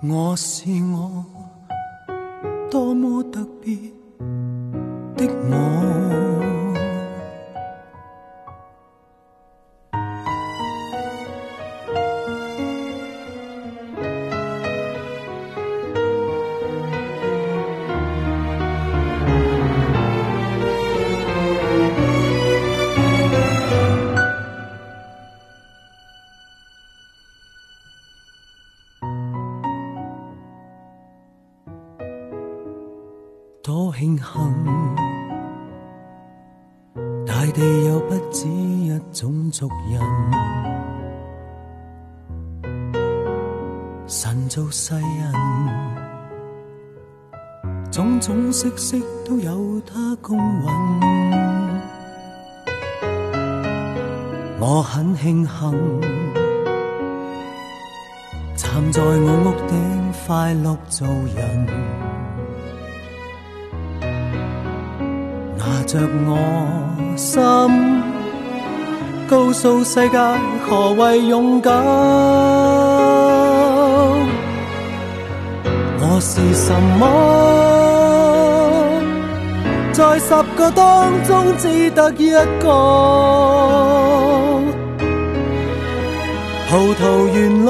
我是我，多么特别的我。种色色都有它公允。我很庆幸，站在我屋顶快乐做人。拿着我心，告诉世界何谓勇敢。我是什么？在十个当中只得一个。葡萄园里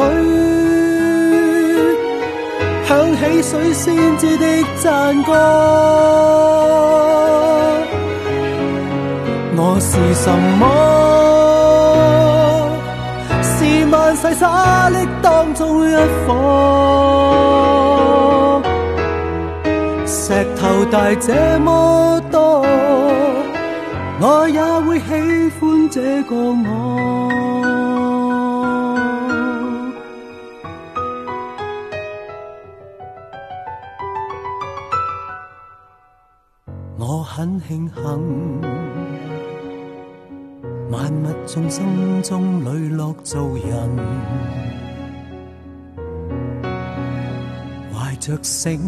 响起水仙子的赞歌。我是什么？是万世沙砾当中一颗，石头大这么多，我也会喜欢这个我。我很庆幸。万物众生中磊落做人，着诚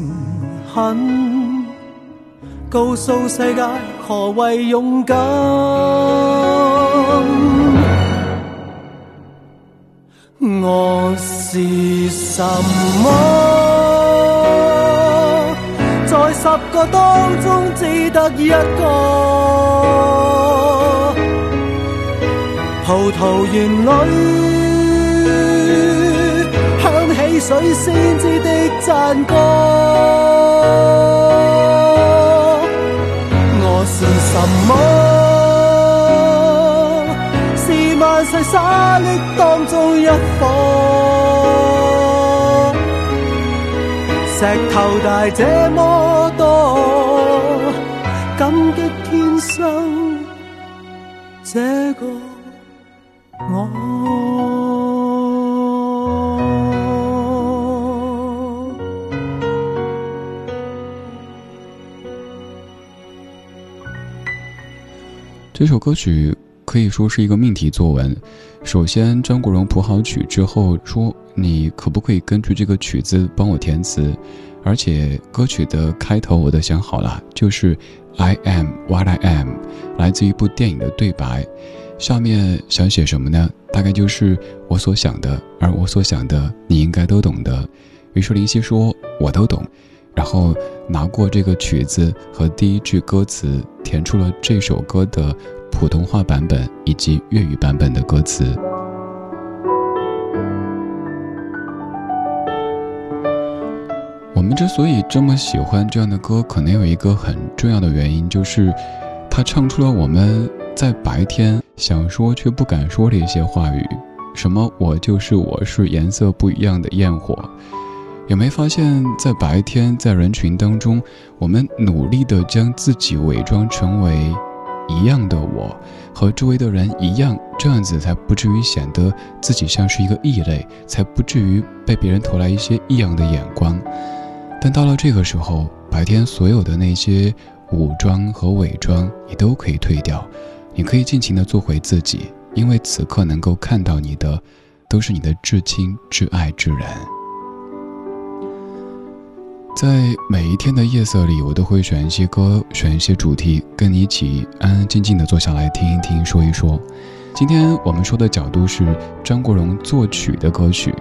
恳，告诉世界何谓勇敢。我是什么？在十个当中只得一个。葡萄园里响起水仙子的赞歌。我是什么？是万世沙砾当中一颗，石头大这么多，感激天生歌曲可以说是一个命题作文。首先，张国荣谱好曲之后说：“你可不可以根据这个曲子帮我填词？”而且歌曲的开头我都想好了，就是 “I am what I am”，来自一部电影的对白。下面想写什么呢？大概就是我所想的，而我所想的你应该都懂的。于是林夕说：“我都懂。”然后拿过这个曲子和第一句歌词，填出了这首歌的普通话版本以及粤语版本的歌词。我们之所以这么喜欢这样的歌，可能有一个很重要的原因，就是它唱出了我们在白天想说却不敢说的一些话语，什么“我就是我是颜色不一样的焰火”。有没发现，在白天，在人群当中，我们努力的将自己伪装成为一样的我，和周围的人一样，这样子才不至于显得自己像是一个异类，才不至于被别人投来一些异样的眼光。但到了这个时候，白天所有的那些武装和伪装，你都可以退掉，你可以尽情的做回自己，因为此刻能够看到你的，都是你的至亲至爱之人。在每一天的夜色里，我都会选一些歌，选一些主题，跟你一起安安静静的坐下来听一听，说一说。今天我们说的角度是张国荣作曲的歌曲。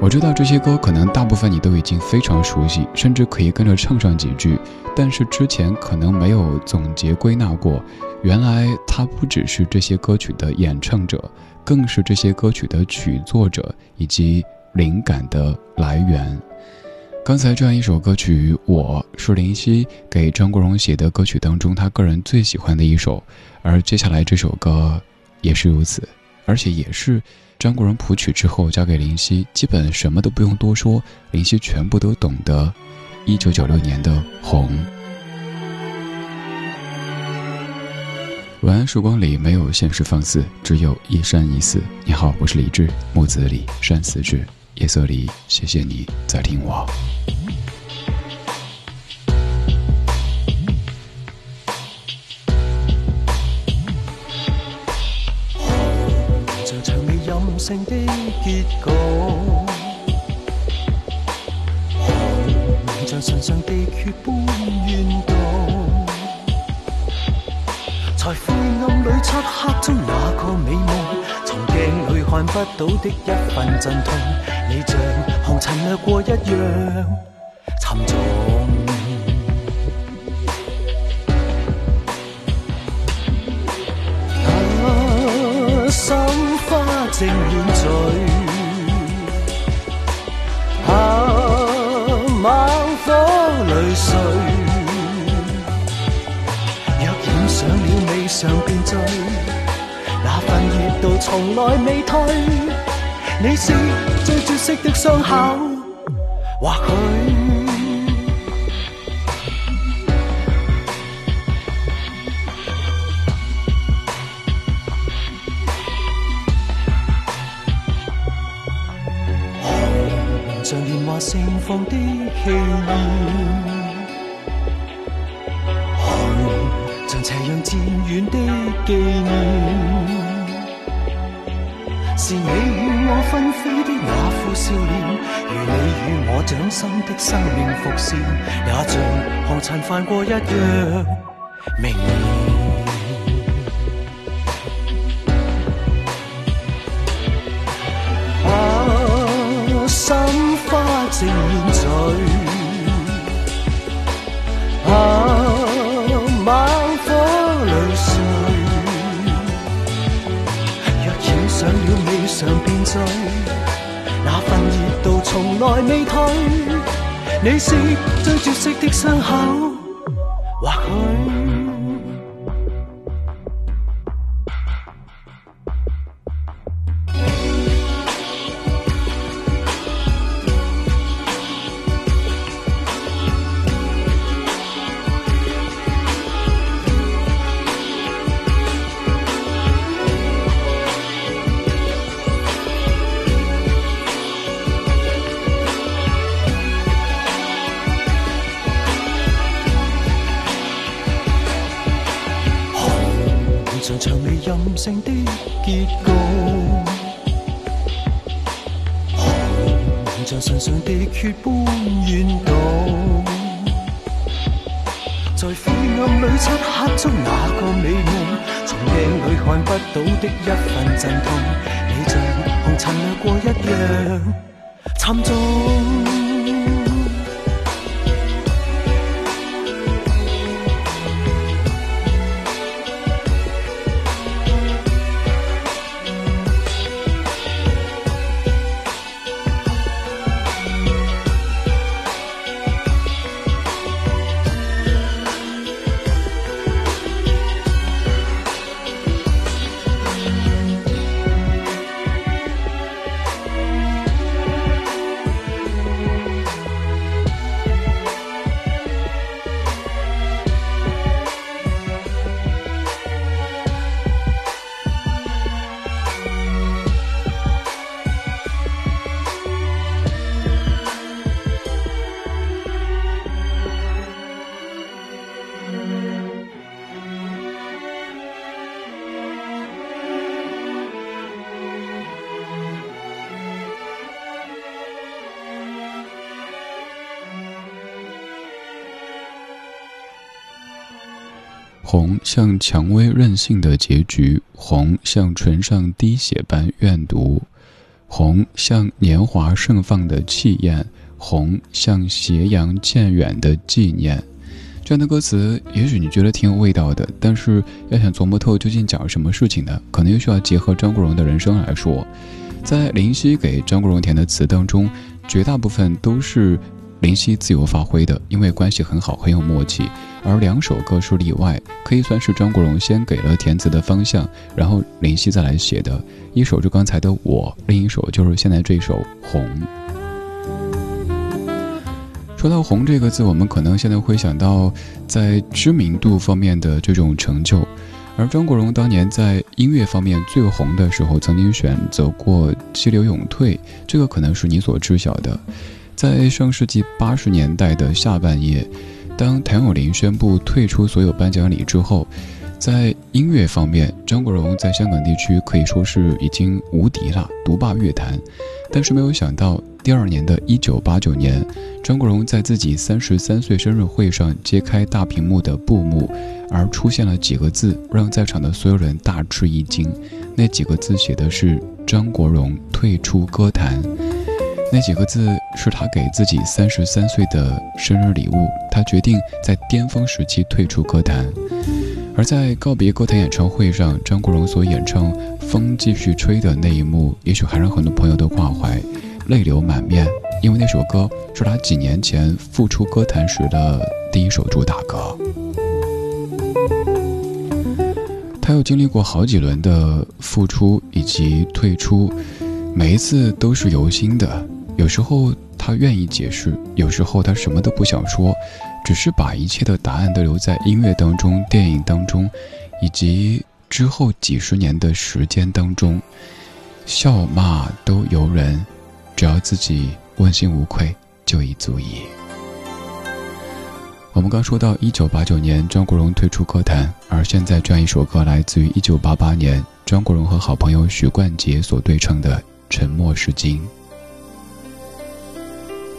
我知道这些歌可能大部分你都已经非常熟悉，甚至可以跟着唱上几句，但是之前可能没有总结归纳过，原来他不只是这些歌曲的演唱者，更是这些歌曲的曲作者以及灵感的来源。刚才这样一首歌曲，我是林夕给张国荣写的歌曲当中，他个人最喜欢的一首。而接下来这首歌也是如此，而且也是张国荣谱曲之后交给林夕，基本什么都不用多说，林夕全部都懂得。一九九六年的《红》，晚安时光里没有现实放肆，只有一生一世。你好，我是李志，木子李，山寺志。夜色里，谢谢你在听我。像场未任性的结局，像唇上地缺般怨毒，在灰暗里漆黑中那个美梦，看不到的一份阵痛。你像红尘掠过一样沉重，啊，心花正染醉，啊，猛火泪碎，若染上了未尝便醉，热度从来未退。你是最绝色的伤口，或许红像年华盛放的气焰，红像斜阳渐远的纪念。是你与我纷飞的那副笑脸，如你与我掌心的生命伏线，也像红尘泛过一样明。艳，那份热度从来未退。你是最绝色的伤口，任性的结局，红像唇上的血般怨毒，在灰暗里漆黑中那个美梦，从镜里看不到的一份阵痛，你像红尘掠过一样沉重。红像蔷薇任性的结局，红像唇上滴血般怨毒，红像年华盛放的气焰，红像斜阳渐远的纪念。这样的歌词，也许你觉得挺有味道的，但是要想琢磨透究竟讲什么事情呢？可能又需要结合张国荣的人生来说。在林夕给张国荣填的词当中，绝大部分都是。林夕自由发挥的，因为关系很好，很有默契。而两首歌是例外，可以算是张国荣先给了填词的方向，然后林夕再来写的。一首是刚才的《我》，另一首就是现在这首《红》。说到“红”这个字，我们可能现在会想到在知名度方面的这种成就。而张国荣当年在音乐方面最红的时候，曾经选择过激流勇退，这个可能是你所知晓的。在上世纪八十年代的下半叶，当谭咏麟宣布退出所有颁奖礼之后，在音乐方面，张国荣在香港地区可以说是已经无敌了，独霸乐坛。但是没有想到，第二年的一九八九年，张国荣在自己三十三岁生日会上揭开大屏幕的布幕，而出现了几个字，让在场的所有人大吃一惊。那几个字写的是“张国荣退出歌坛”。那几个字是他给自己三十三岁的生日礼物。他决定在巅峰时期退出歌坛，而在告别歌坛演唱会上，张国荣所演唱《风继续吹》的那一幕，也许还让很多朋友都挂怀，泪流满面。因为那首歌是他几年前复出歌坛时的第一首主打歌。他又经历过好几轮的复出以及退出，每一次都是由心的。有时候他愿意解释，有时候他什么都不想说，只是把一切的答案都留在音乐当中、电影当中，以及之后几十年的时间当中，笑骂都由人，只要自己问心无愧就已足矣。我们刚说到一九八九年张国荣退出歌坛，而现在这样一首歌来自于一九八八年张国荣和好朋友许冠杰所对唱的《沉默是金》。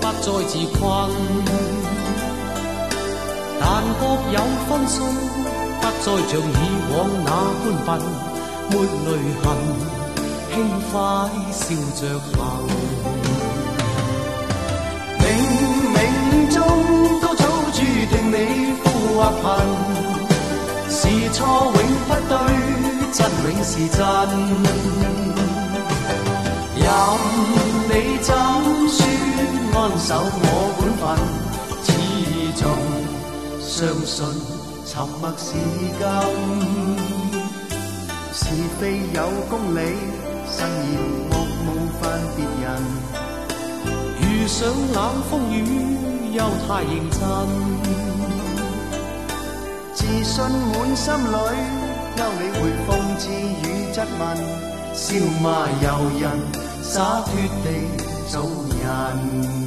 不再自困。但各有分数，不再像以往那般笨，没泪痕，轻快笑着行。冥冥中都早注定你富或贫，是错永不对，真永是真。任。你怎说安守我本分，始终相信沉默是金。是非有公理，慎言莫冒犯别人。遇上冷风雨又太认真，自信满心里，休理会讽刺与质问，笑骂由人。洒脱地做人。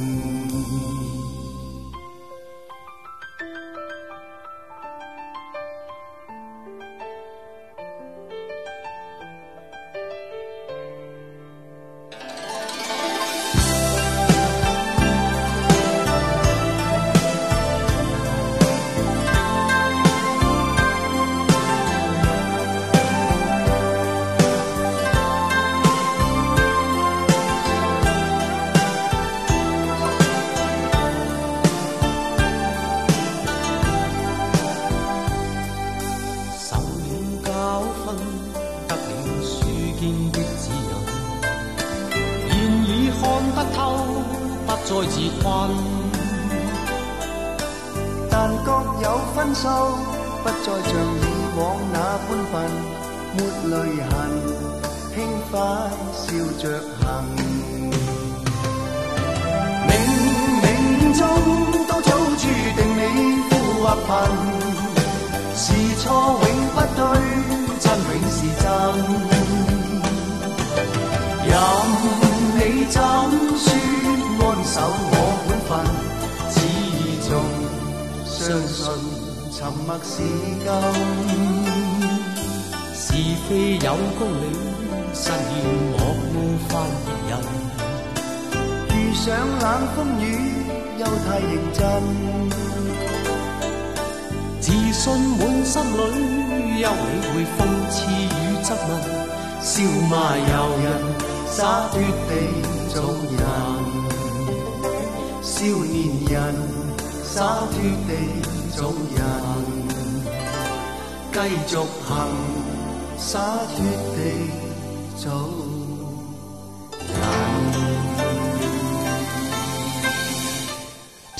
月地走。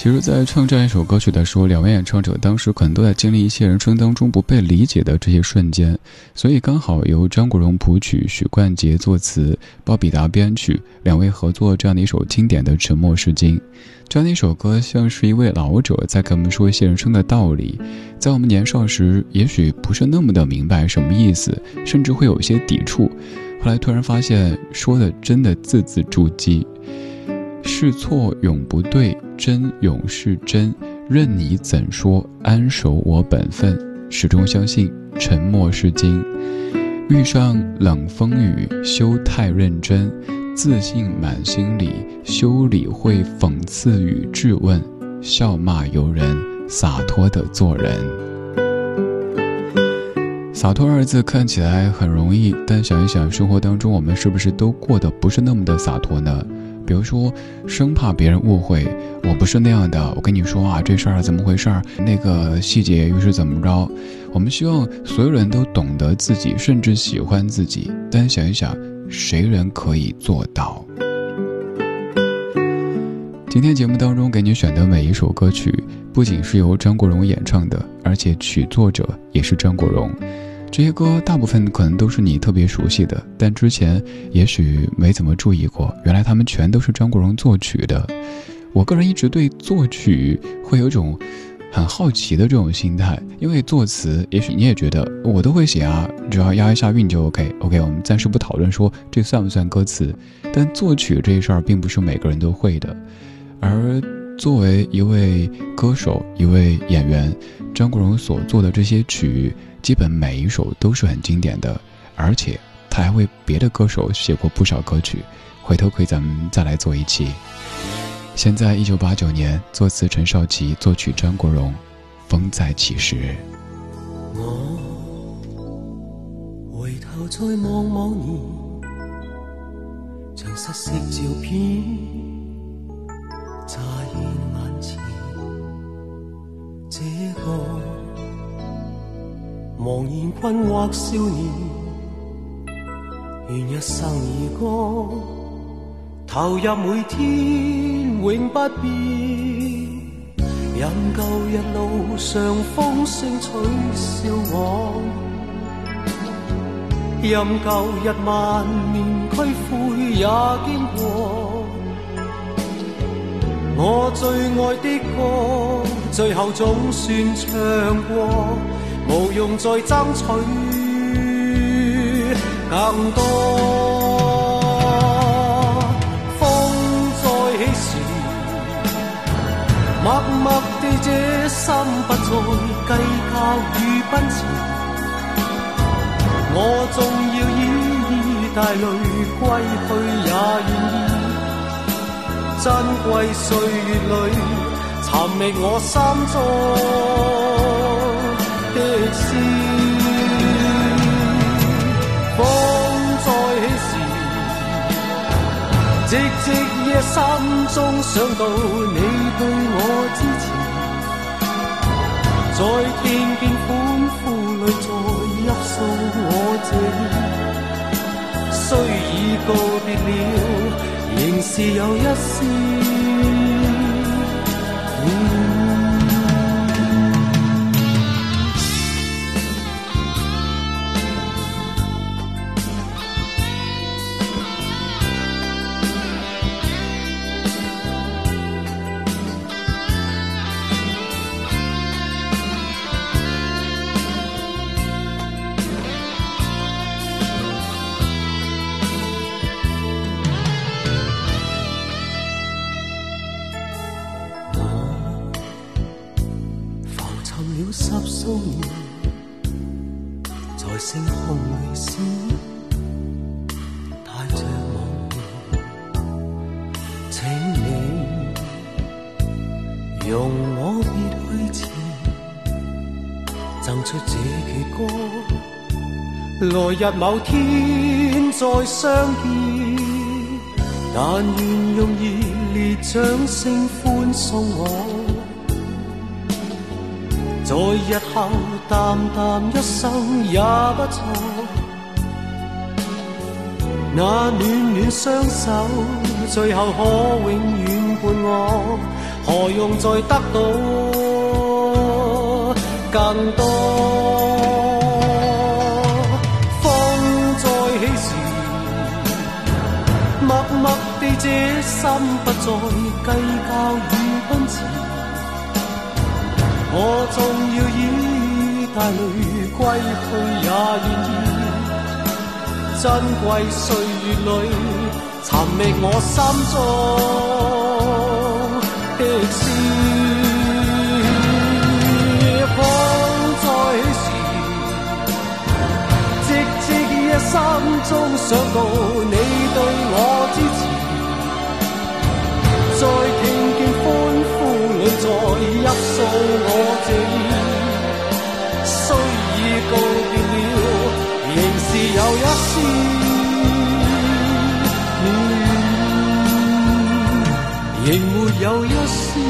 其实，在唱这样一首歌曲的时候，两位演唱者当时可能都在经历一些人生当中不被理解的这些瞬间，所以刚好由张国荣谱曲，许冠杰作词，鲍比达编曲，两位合作这样的一首经典的《沉默是金》。这样的一首歌，像是一位老者在给我们说一些人生的道理。在我们年少时，也许不是那么的明白什么意思，甚至会有一些抵触。后来突然发现，说的真的字字珠玑。是错永不对，真永是真。任你怎说，安守我本分，始终相信沉默是金。遇上冷风雨，休太认真，自信满心里，休理会讽刺与质问，笑骂由人，洒脱的做人。洒脱二字看起来很容易，但想一想，生活当中我们是不是都过得不是那么的洒脱呢？比如说，生怕别人误会，我不是那样的。我跟你说啊，这事儿怎么回事儿？那个细节又是怎么着？我们希望所有人都懂得自己，甚至喜欢自己。但想一想，谁人可以做到？今天节目当中给你选的每一首歌曲，不仅是由张国荣演唱的，而且曲作者也是张国荣。这些歌大部分可能都是你特别熟悉的，但之前也许没怎么注意过，原来他们全都是张国荣作曲的。我个人一直对作曲会有种很好奇的这种心态，因为作词也许你也觉得我都会写啊，只要押一下韵就 OK。OK，我们暂时不讨论说这算不算歌词，但作曲这事儿并不是每个人都会的。而作为一位歌手、一位演员，张国荣所做的这些曲。基本每一首都是很经典的，而且他还为别的歌手写过不少歌曲，回头可以咱们再来做一期。现在一九八九年，作词陈少琪，作曲张国荣，《风再起时》。我回头再望望你，像失色照片，乍现眼前，这个。茫然困惑少年，愿一生儿歌，投入每天永不变。任旧日路上风声取笑我，任旧日万念俱灰也经过。我最爱的歌，最后总算唱过。无用再争取更多，风再起时，默默地这心不再计较与奔驰。我纵要依依带泪归去也愿意，珍贵岁月里寻觅我心中。的诗，风再起时，寂寂夜心中想到你对我支持，在听见欢呼里再泣诉我这意，虽已告别了，仍是有一十数年在星空里闪，带着梦，请你容我别去前，奏出这曲歌，来日某天再相见，但愿用热烈掌声欢送我。在日后淡淡一生也不错，那暖暖双手最后可永远伴我，何用再得到更多？风再起时，默默地这心不再计较与。我纵要以带泪归去，也愿意。珍贵岁月里，寻觅我心中的诗。风再起时，寂寂一生中想到你对我支持，再听见欢呼里再泣诉。仍没有一丝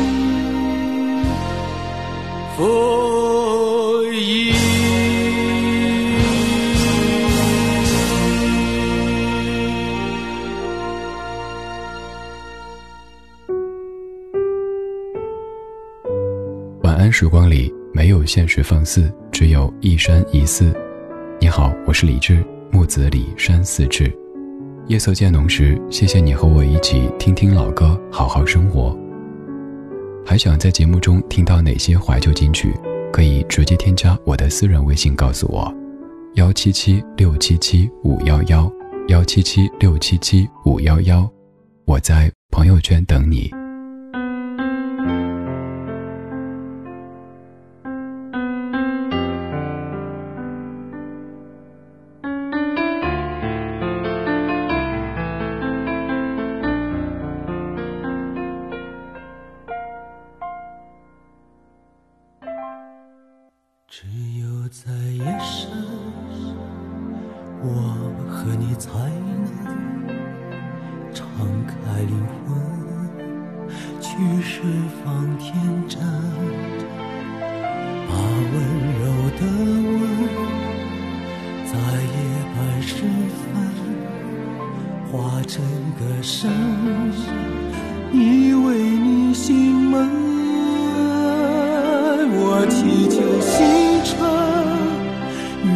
悔意。时光里没有现实放肆，只有一山一寺。你好，我是李志，木子李山寺志。夜色渐浓时，谢谢你和我一起听听老歌，好好生活。还想在节目中听到哪些怀旧金曲？可以直接添加我的私人微信告诉我：幺七七六七七五幺幺幺七七六七七五幺幺。我在朋友圈等你。当天真把温柔的吻在夜半时分化成歌声依偎你心门我祈求星辰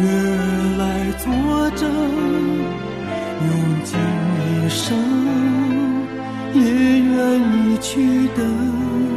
月儿来作证用尽一生也愿意去等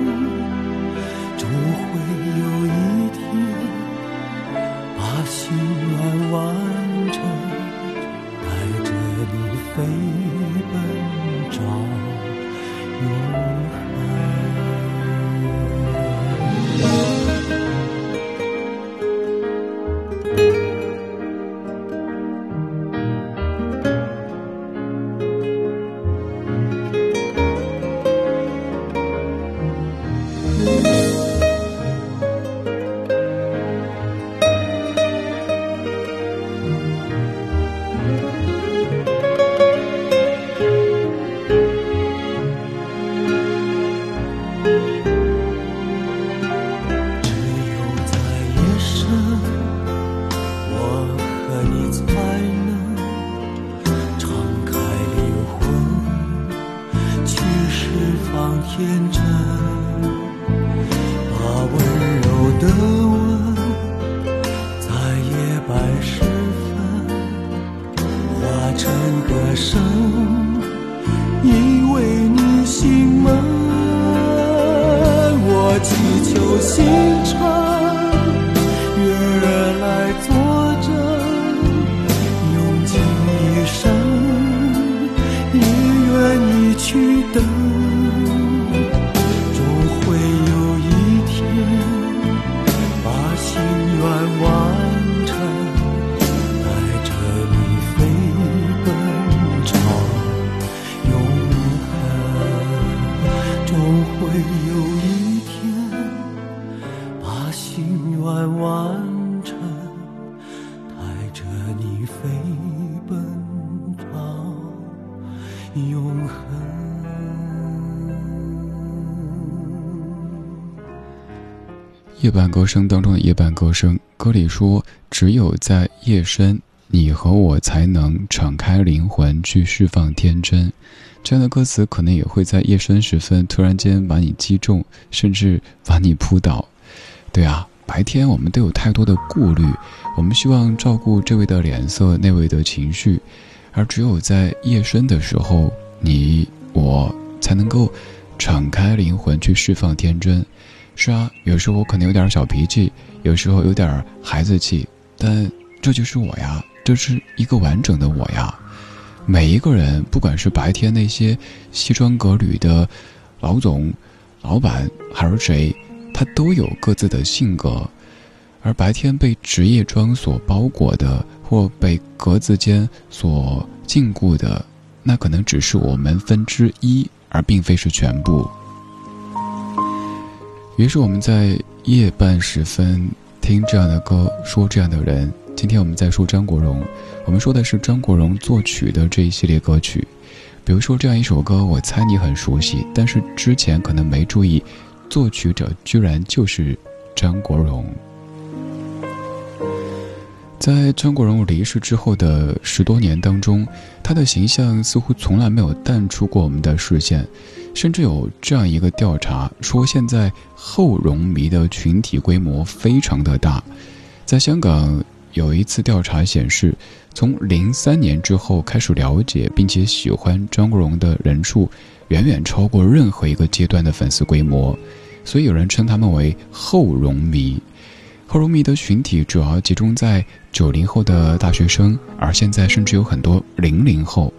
天真。歌声当中的夜半歌声，歌里说：“只有在夜深，你和我才能敞开灵魂去释放天真。”这样的歌词可能也会在夜深时分突然间把你击中，甚至把你扑倒。对啊，白天我们都有太多的顾虑，我们希望照顾这位的脸色，那位的情绪，而只有在夜深的时候，你我才能够敞开灵魂去释放天真。是啊，有时候我可能有点小脾气，有时候有点孩子气，但这就是我呀，这是一个完整的我呀。每一个人，不管是白天那些西装革履的老总、老板，还是谁，他都有各自的性格。而白天被职业装所包裹的，或被格子间所禁锢的，那可能只是我们分之一，而并非是全部。于是我们在夜半时分听这样的歌，说这样的人。今天我们在说张国荣，我们说的是张国荣作曲的这一系列歌曲。比如说这样一首歌，我猜你很熟悉，但是之前可能没注意，作曲者居然就是张国荣。在张国荣离世之后的十多年当中，他的形象似乎从来没有淡出过我们的视线。甚至有这样一个调查说，现在后容迷的群体规模非常的大。在香港有一次调查显示，从零三年之后开始了解并且喜欢张国荣的人数，远远超过任何一个阶段的粉丝规模。所以有人称他们为后容迷。后容迷的群体主要集中在九零后的大学生，而现在甚至有很多零零后。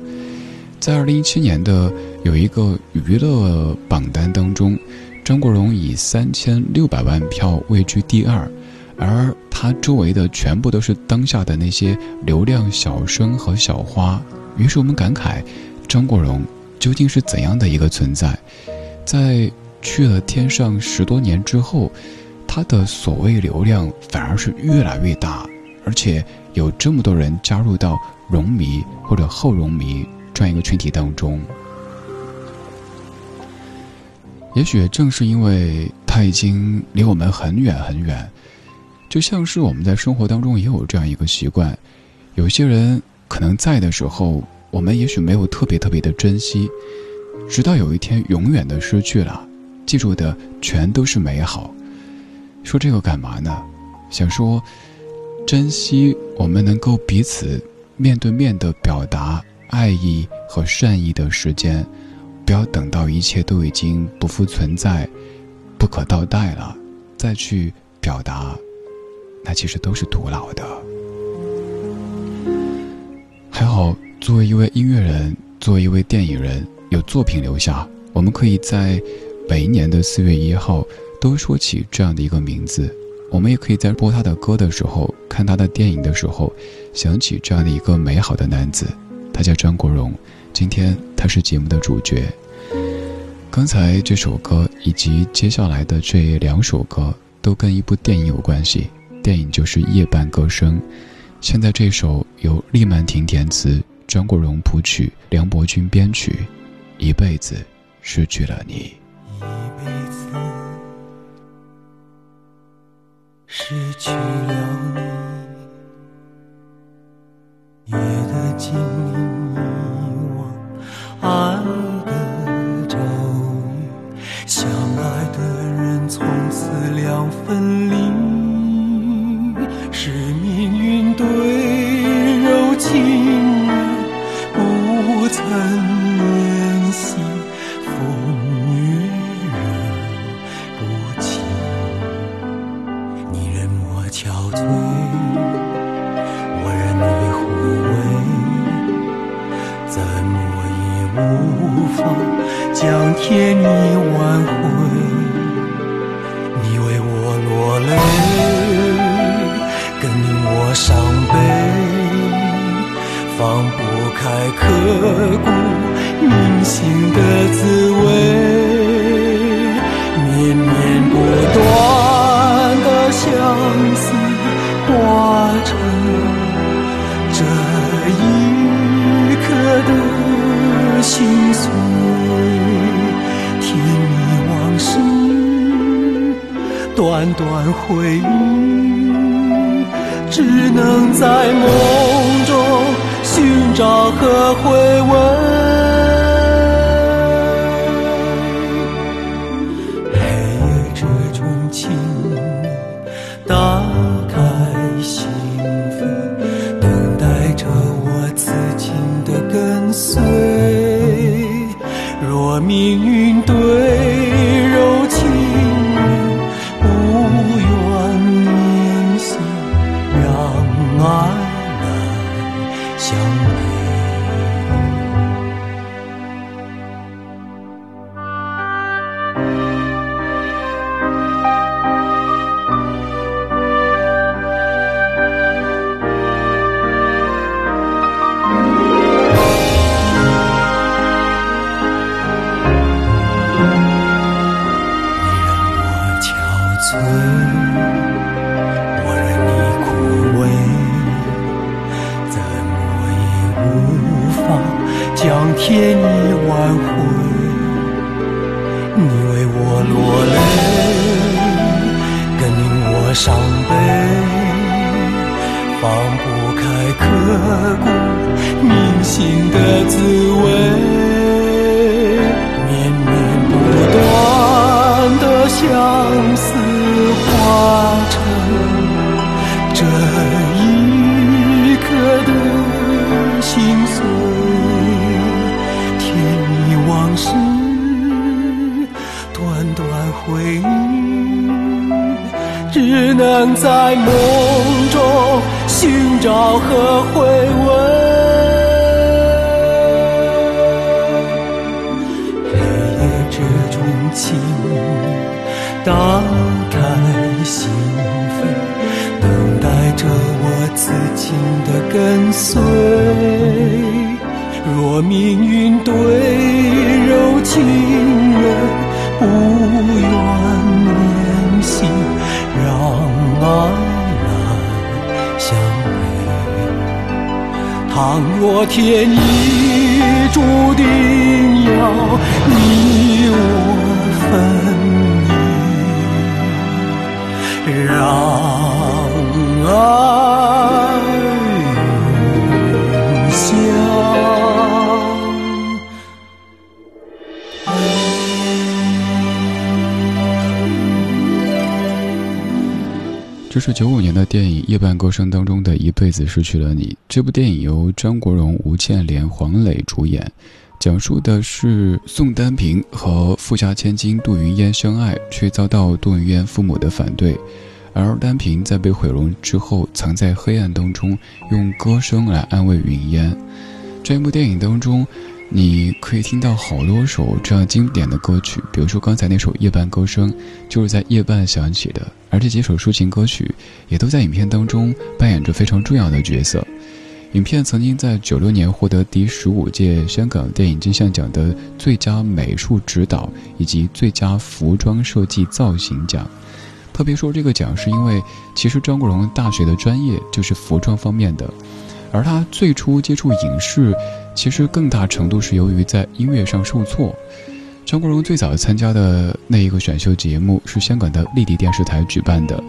在二零一七年的有一个娱乐榜单当中，张国荣以三千六百万票位居第二，而他周围的全部都是当下的那些流量小生和小花。于是我们感慨，张国荣究竟是怎样的一个存在？在去了天上十多年之后，他的所谓流量反而是越来越大，而且有这么多人加入到荣迷或者后荣迷。这样一个群体当中，也许正是因为他已经离我们很远很远，就像是我们在生活当中也有这样一个习惯：有些人可能在的时候，我们也许没有特别特别的珍惜，直到有一天永远的失去了，记住的全都是美好。说这个干嘛呢？想说，珍惜我们能够彼此面对面的表达。爱意和善意的时间，不要等到一切都已经不复存在、不可倒带了，再去表达，那其实都是徒劳的。还好，作为一位音乐人，作为一位电影人，有作品留下，我们可以在每一年的四月一号都说起这样的一个名字。我们也可以在播他的歌的时候，看他的电影的时候，想起这样的一个美好的男子。他叫张国荣，今天他是节目的主角。刚才这首歌以及接下来的这两首歌都跟一部电影有关系，电影就是《夜半歌声》。现在这首由厉曼婷填词，张国荣谱曲，梁伯君编曲，《一辈子失去了你》。失去了你，夜的静。谧天你挽回，你为我落泪，更令我伤悲，放不开刻骨铭心的滋味，绵绵不断的相思化成这一刻的。心碎。段段回忆，只能在梦中寻找和回味。抛开刻骨铭心的滋味绵绵不断的相思化成。这一刻的心碎甜蜜往事段段回忆只能在梦找和回味，黑夜之中，请打开心扉，等待着我此情的跟随。若命运对柔情若天意注定要你我分离，让爱。这是九五年的电影《夜半歌声》当中的一辈子失去了你。这部电影由张国荣、吴倩莲、黄磊主演，讲述的是宋丹萍和富家千金杜云烟相爱，却遭到杜云烟父母的反对，而丹萍在被毁容之后，藏在黑暗当中，用歌声来安慰云烟。这一部电影当中。你可以听到好多首这样经典的歌曲，比如说刚才那首《夜半歌声》，就是在夜半响起的。而这几首抒情歌曲，也都在影片当中扮演着非常重要的角色。影片曾经在九六年获得第十五届香港电影金像奖的最佳美术指导以及最佳服装设计造型奖。特别说这个奖，是因为其实张国荣大学的专业就是服装方面的。而他最初接触影视，其实更大程度是由于在音乐上受挫。张国荣最早参加的那一个选秀节目是香港的丽的电视台举办的，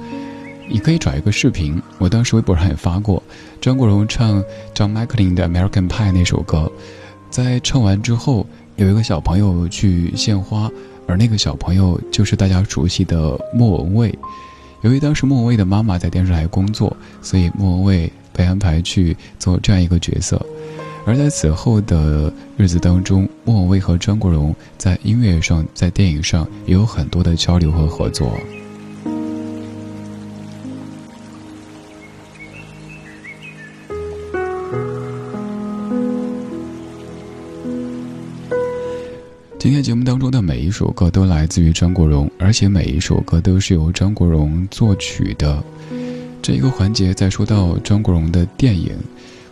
你可以找一个视频，我当时微博上也发过。张国荣唱 John McLean 的《American Pie》那首歌，在唱完之后，有一个小朋友去献花，而那个小朋友就是大家熟悉的莫文蔚。由于当时莫文蔚的妈妈在电视台工作，所以莫文蔚。被安排去做这样一个角色，而在此后的日子当中，莫文蔚和张国荣在音乐上、在电影上也有很多的交流和合作。今天节目当中的每一首歌都来自于张国荣，而且每一首歌都是由张国荣作曲的。这一个环节，再说到张国荣的电影，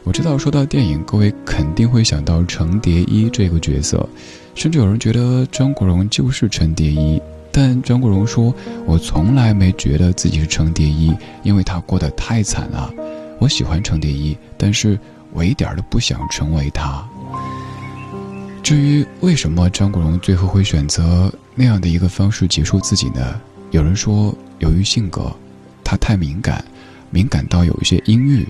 我知道说到电影，各位肯定会想到程蝶衣这个角色，甚至有人觉得张国荣就是程蝶衣。但张国荣说：“我从来没觉得自己是程蝶衣，因为他过得太惨了。我喜欢程蝶衣，但是我一点都不想成为他。”至于为什么张国荣最后会选择那样的一个方式结束自己呢？有人说，由于性格，他太敏感，敏感到有一些阴郁。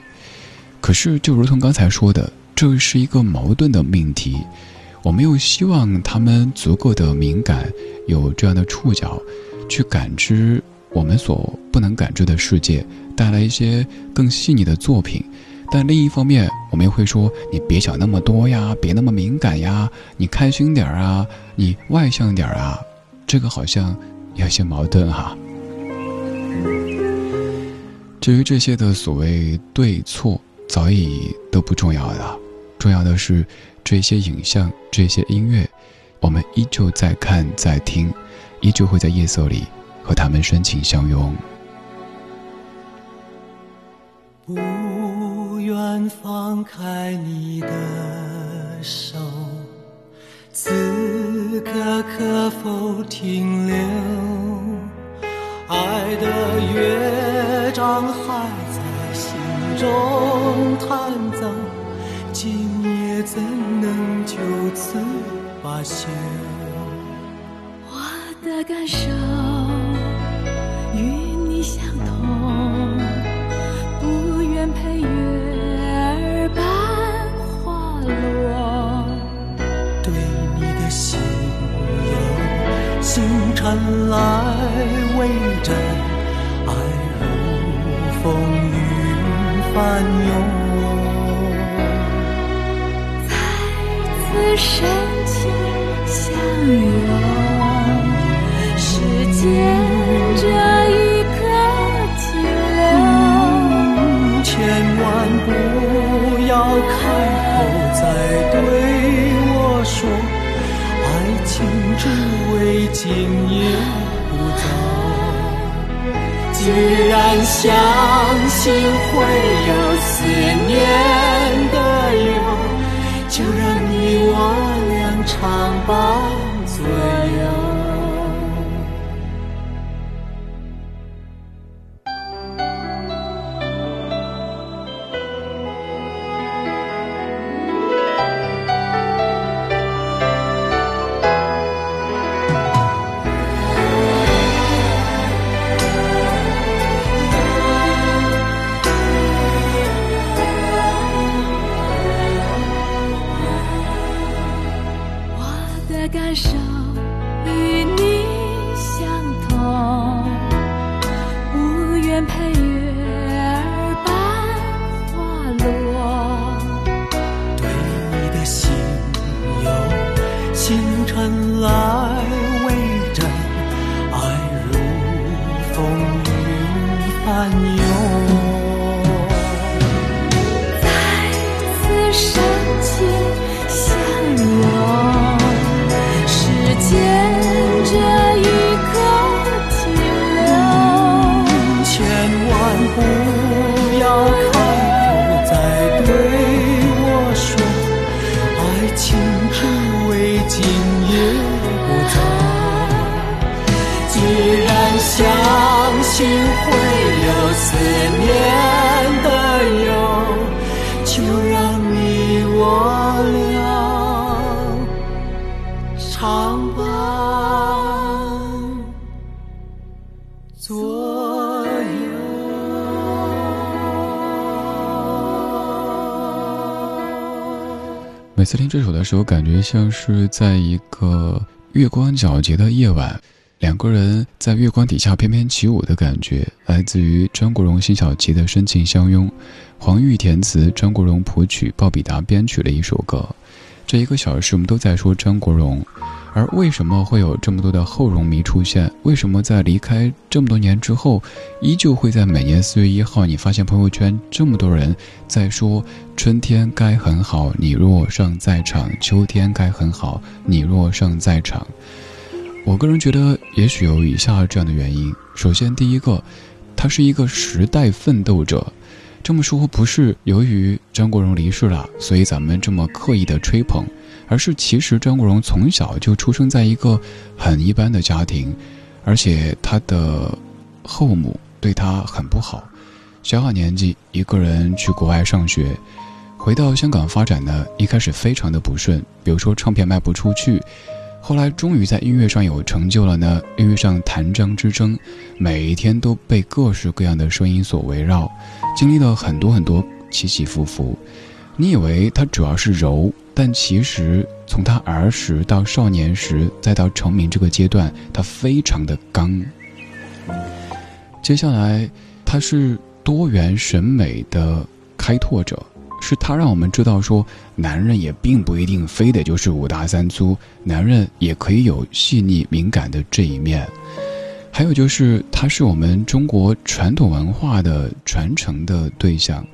可是，就如同刚才说的，这是一个矛盾的命题。我们又希望他们足够的敏感，有这样的触角，去感知我们所不能感知的世界，带来一些更细腻的作品。但另一方面，我们又会说：“你别想那么多呀，别那么敏感呀，你开心点啊，你外向点啊。”这个好像有些矛盾哈。至于这些的所谓对错，早已都不重要了，重要的是这些影像、这些音乐，我们依旧在看、在听，依旧会在夜色里和他们深情相拥。不愿放开你的手，此刻可否停留？爱的乐章还在心中弹奏，今夜怎能就此罢休？我的感受与你相同，不愿陪月儿伴花落。对你的心有。星辰来为真，爱如风雨翻涌。再次深情相拥，时间这一刻停留。千万不要开口再对我说。爱情只为今依然相信会有思念。每次听这首的时候，感觉像是在一个月光皎洁的夜晚，两个人在月光底下翩翩起舞的感觉，来自于张国荣、辛晓琪的深情相拥。黄玉填词，张国荣谱曲，鲍比达编曲的一首歌。这一个小时，我们都在说张国荣。而为什么会有这么多的后荣迷出现？为什么在离开这么多年之后，依旧会在每年四月一号，你发现朋友圈这么多人在说“春天该很好，你若尚在场；秋天该很好，你若尚在场”？我个人觉得，也许有以下这样的原因：首先，第一个，他是一个时代奋斗者。这么说不是由于张国荣离世了，所以咱们这么刻意的吹捧。而是，其实张国荣从小就出生在一个很一般的家庭，而且他的后母对他很不好。小小年纪一个人去国外上学，回到香港发展呢，一开始非常的不顺，比如说唱片卖不出去，后来终于在音乐上有成就了呢。音乐上弹张之争，每一天都被各式各样的声音所围绕，经历了很多很多起起伏伏。你以为他主要是柔，但其实从他儿时到少年时，再到成名这个阶段，他非常的刚。接下来，他是多元审美的开拓者，是他让我们知道说，男人也并不一定非得就是五大三粗，男人也可以有细腻敏感的这一面。还有就是，他是我们中国传统文化的传承的对象。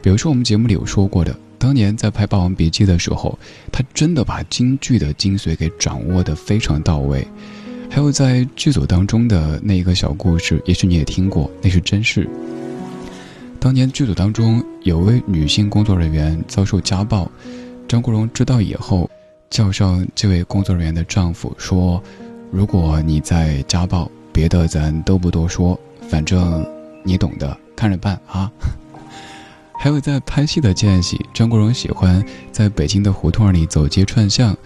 比如说，我们节目里有说过的，当年在拍《霸王别姬》的时候，他真的把京剧的精髓给掌握的非常到位。还有在剧组当中的那一个小故事，也许你也听过，那是真事。当年剧组当中有位女性工作人员遭受家暴，张国荣知道以后，叫上这位工作人员的丈夫说：“如果你在家暴，别的咱都不多说，反正你懂的，看着办啊。” 还有在拍戏的间隙，张国荣喜欢在北京的胡同里走街串巷，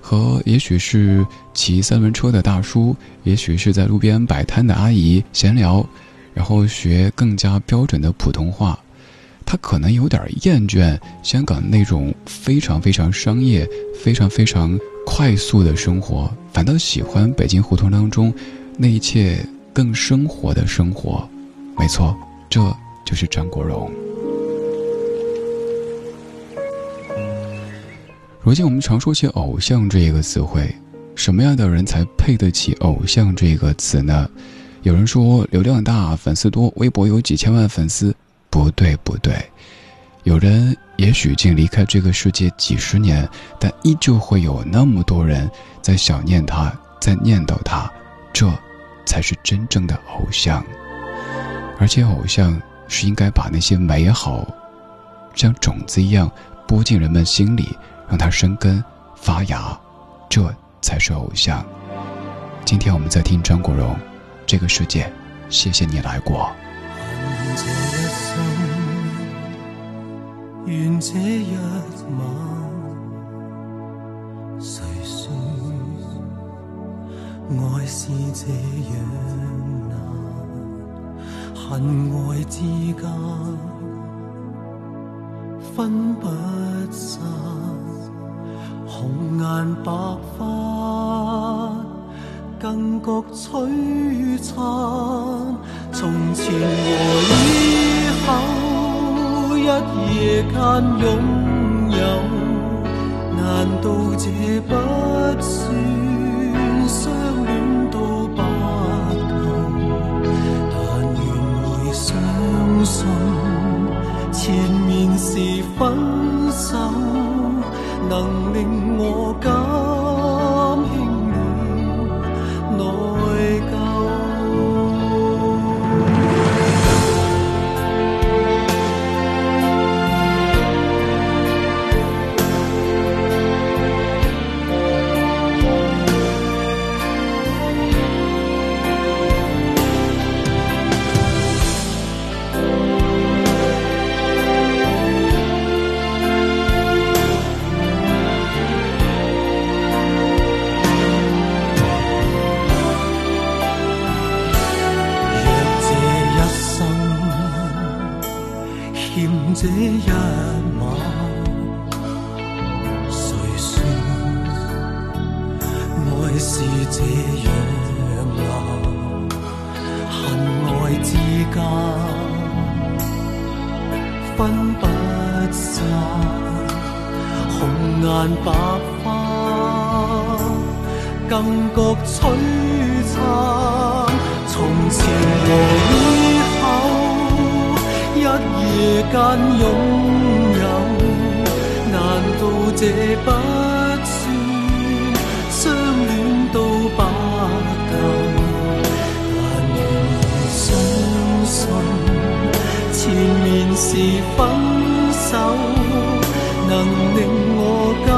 和也许是骑三轮车的大叔，也许是在路边摆摊的阿姨闲聊，然后学更加标准的普通话。他可能有点厌倦香港那种非常非常商业、非常非常快速的生活，反倒喜欢北京胡同当中那一切更生活的生活。没错，这就是张国荣。如今我们常说起偶像这一个词汇，什么样的人才配得起偶像这个词呢？有人说流量大、粉丝多，微博有几千万粉丝，不对不对。有人也许已经离开这个世界几十年，但依旧会有那么多人在想念他，在念叨他，这才是真正的偶像。而且偶像是应该把那些美好，像种子一样播进人们心里。让它生根发芽，这才是偶像。今天我们在听张国荣，《这个世界，谢谢你来过。愿这一晚，谁说爱是这样难？恨爱之间分不散。红颜白发，更觉璀璨。从前和以后，一夜间拥有，难道这不算相恋到白头？但愿会相信，前面是分手。能令我更能令我